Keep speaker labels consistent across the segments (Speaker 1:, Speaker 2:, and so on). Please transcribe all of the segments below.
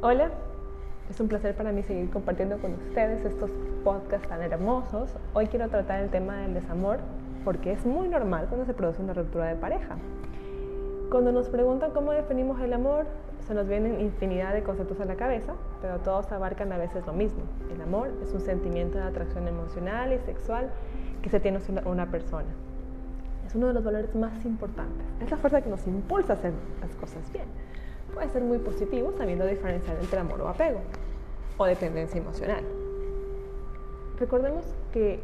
Speaker 1: Hola, es un placer para mí seguir compartiendo con ustedes estos podcasts tan hermosos. Hoy quiero tratar el tema del desamor porque es muy normal cuando se produce una ruptura de pareja. Cuando nos preguntan cómo definimos el amor, se nos vienen infinidad de conceptos a la cabeza, pero todos abarcan a veces lo mismo. El amor es un sentimiento de atracción emocional y sexual que se tiene hacia una persona. Es uno de los valores más importantes. Es la fuerza que nos impulsa a hacer las cosas bien. Puede ser muy positivo sabiendo diferenciar entre amor o apego o dependencia emocional. Recordemos que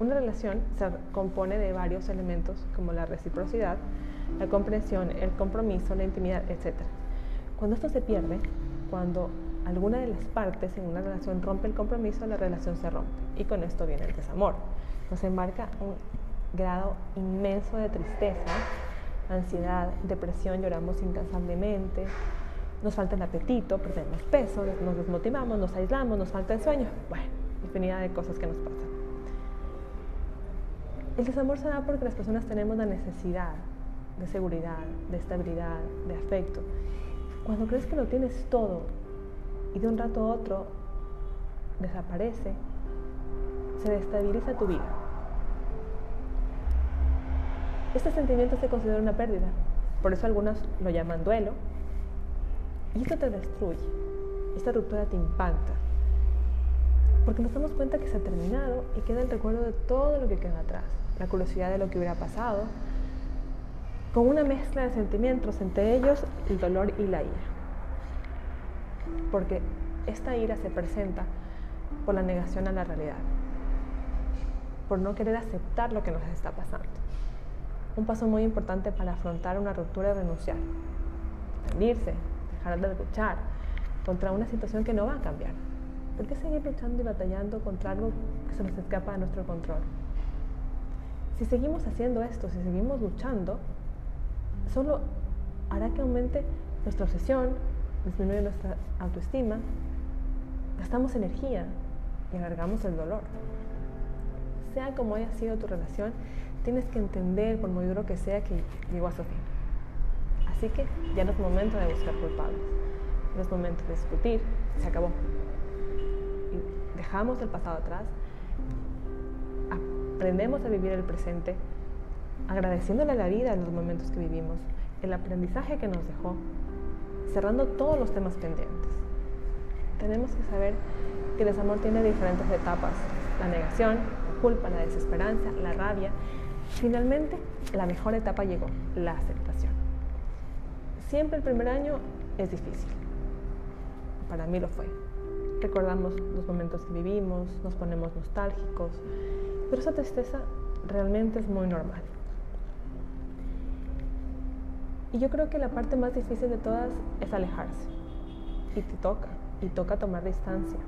Speaker 1: una relación se compone de varios elementos como la reciprocidad, la comprensión, el compromiso, la intimidad, etc. Cuando esto se pierde, cuando alguna de las partes en una relación rompe el compromiso, la relación se rompe y con esto viene el desamor. Nos embarca un grado inmenso de tristeza, ansiedad, depresión, lloramos incansablemente, nos falta el apetito, perdemos peso, nos desmotivamos, nos aislamos, nos falta el sueño. Bueno, infinidad de cosas que nos pasan. El desamor se da porque las personas tenemos la necesidad de seguridad, de estabilidad, de afecto. Cuando crees que lo tienes todo y de un rato a otro desaparece, se destabiliza tu vida. Este sentimiento se considera una pérdida, por eso algunos lo llaman duelo, y esto te destruye, esta ruptura te impacta, porque nos damos cuenta que se ha terminado y queda el recuerdo de todo lo que queda atrás, la curiosidad de lo que hubiera pasado, con una mezcla de sentimientos, entre ellos el dolor y la ira. Porque esta ira se presenta por la negación a la realidad, por no querer aceptar lo que nos está pasando. Un paso muy importante para afrontar una ruptura es renunciar, rendirse, dejar de luchar contra una situación que no va a cambiar. ¿Por qué seguir luchando y batallando contra algo que se nos escapa de nuestro control? Si seguimos haciendo esto, si seguimos luchando, solo hará que aumente nuestra obsesión, disminuye nuestra autoestima, gastamos energía y alargamos el dolor. Sea como haya sido tu relación, tienes que entender, por muy duro que sea, que llegó a su fin. Así que ya no es momento de buscar culpables, no es momento de discutir, se acabó. Y dejamos el pasado atrás, aprendemos a vivir el presente, agradeciéndole a la vida en los momentos que vivimos, el aprendizaje que nos dejó, cerrando todos los temas pendientes. Tenemos que saber que el desamor tiene diferentes etapas, la negación, culpa, la desesperanza, la rabia. Finalmente, la mejor etapa llegó, la aceptación. Siempre el primer año es difícil. Para mí lo fue. Recordamos los momentos que vivimos, nos ponemos nostálgicos, pero esa tristeza realmente es muy normal. Y yo creo que la parte más difícil de todas es alejarse. Y te toca, y toca tomar distancia.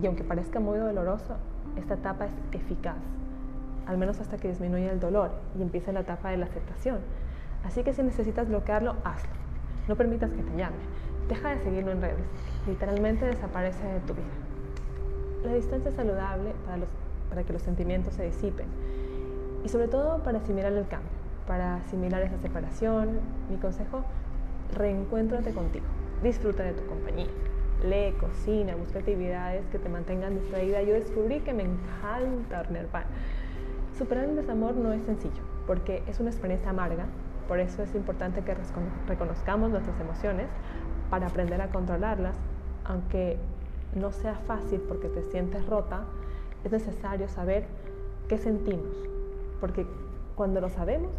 Speaker 1: Y aunque parezca muy doloroso, esta etapa es eficaz, al menos hasta que disminuya el dolor y empiece la etapa de la aceptación Así que si necesitas bloquearlo, hazlo. No permitas que te llame. Deja de seguirlo en redes. Literalmente desaparece de tu vida. La distancia es saludable para, para que los sentimientos se disipen y sobre todo para asimilar el cambio, para asimilar esa separación. Mi consejo, reencuéntrate contigo. Disfruta de tu compañía. Lee, cocina, busca actividades que te mantengan distraída. Yo descubrí que me encanta hornear pan. Superar el desamor no es sencillo, porque es una experiencia amarga, por eso es importante que reconozcamos nuestras emociones para aprender a controlarlas, aunque no sea fácil porque te sientes rota, es necesario saber qué sentimos, porque cuando lo sabemos,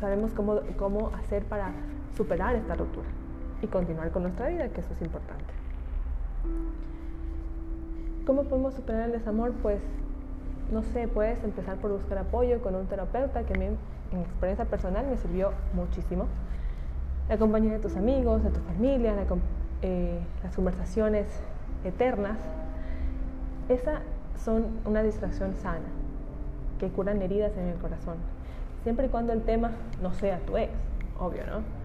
Speaker 1: sabemos cómo, cómo hacer para superar esta ruptura y continuar con nuestra vida, que eso es importante. ¿Cómo podemos superar el desamor? Pues, no sé, puedes empezar por buscar apoyo con un terapeuta que me en experiencia personal me sirvió muchísimo. La compañía de tus amigos, de tu familia, eh, las conversaciones eternas, esas son una distracción sana, que curan heridas en el corazón, siempre y cuando el tema no sea tu ex, obvio, ¿no?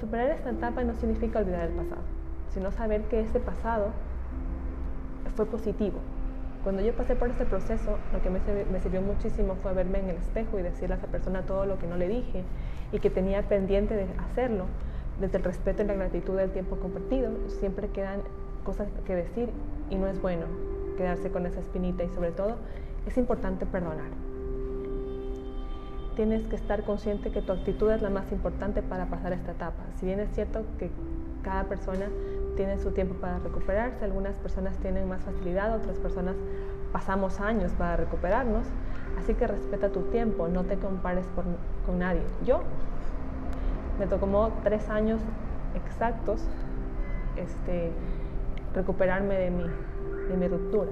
Speaker 1: Superar esta etapa no significa olvidar el pasado, sino saber que ese pasado fue positivo, cuando yo pasé por este proceso, lo que me, sirvió muchísimo fue verme en el espejo y decirle a esa persona todo lo que no le dije y que tenía pendiente de hacerlo, desde el respeto y la gratitud del tiempo compartido, siempre quedan cosas que decir y no es bueno quedarse con esa espinita y sobre todo es importante perdonar. Tienes que estar consciente que tu actitud es la más importante para pasar esta etapa. Si bien es cierto que cada persona tiene su tiempo para recuperarse, algunas personas tienen más facilidad, otras personas pasamos años para recuperarnos, así que respeta tu tiempo, no te compares con nadie. Yo me tomó tres años exactos este, recuperarme de mi, de mi ruptura.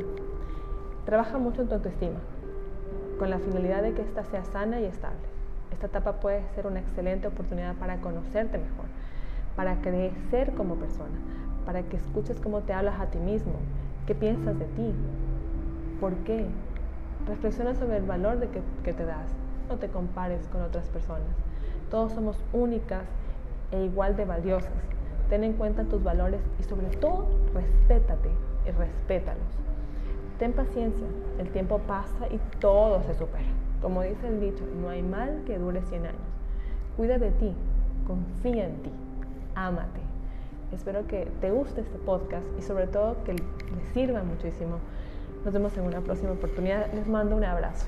Speaker 1: Trabaja mucho en tu autoestima, con la finalidad de que ésta sea sana y estable. Esta etapa puede ser una excelente oportunidad para conocerte mejor, para crecer como persona, para que escuches cómo te hablas a ti mismo, qué piensas de ti, por qué. Reflexiona sobre el valor de que, que te das, no te compares con otras personas. Todos somos únicas e igual de valiosas. Ten en cuenta tus valores y sobre todo respétate y respétalos. Ten paciencia, el tiempo pasa y todo se supera. Como dice el dicho, no hay mal que dure 100 años. Cuida de ti, confía en ti, ámate. Espero que te guste este podcast y sobre todo que le sirva muchísimo. Nos vemos en una próxima oportunidad. Les mando un abrazo.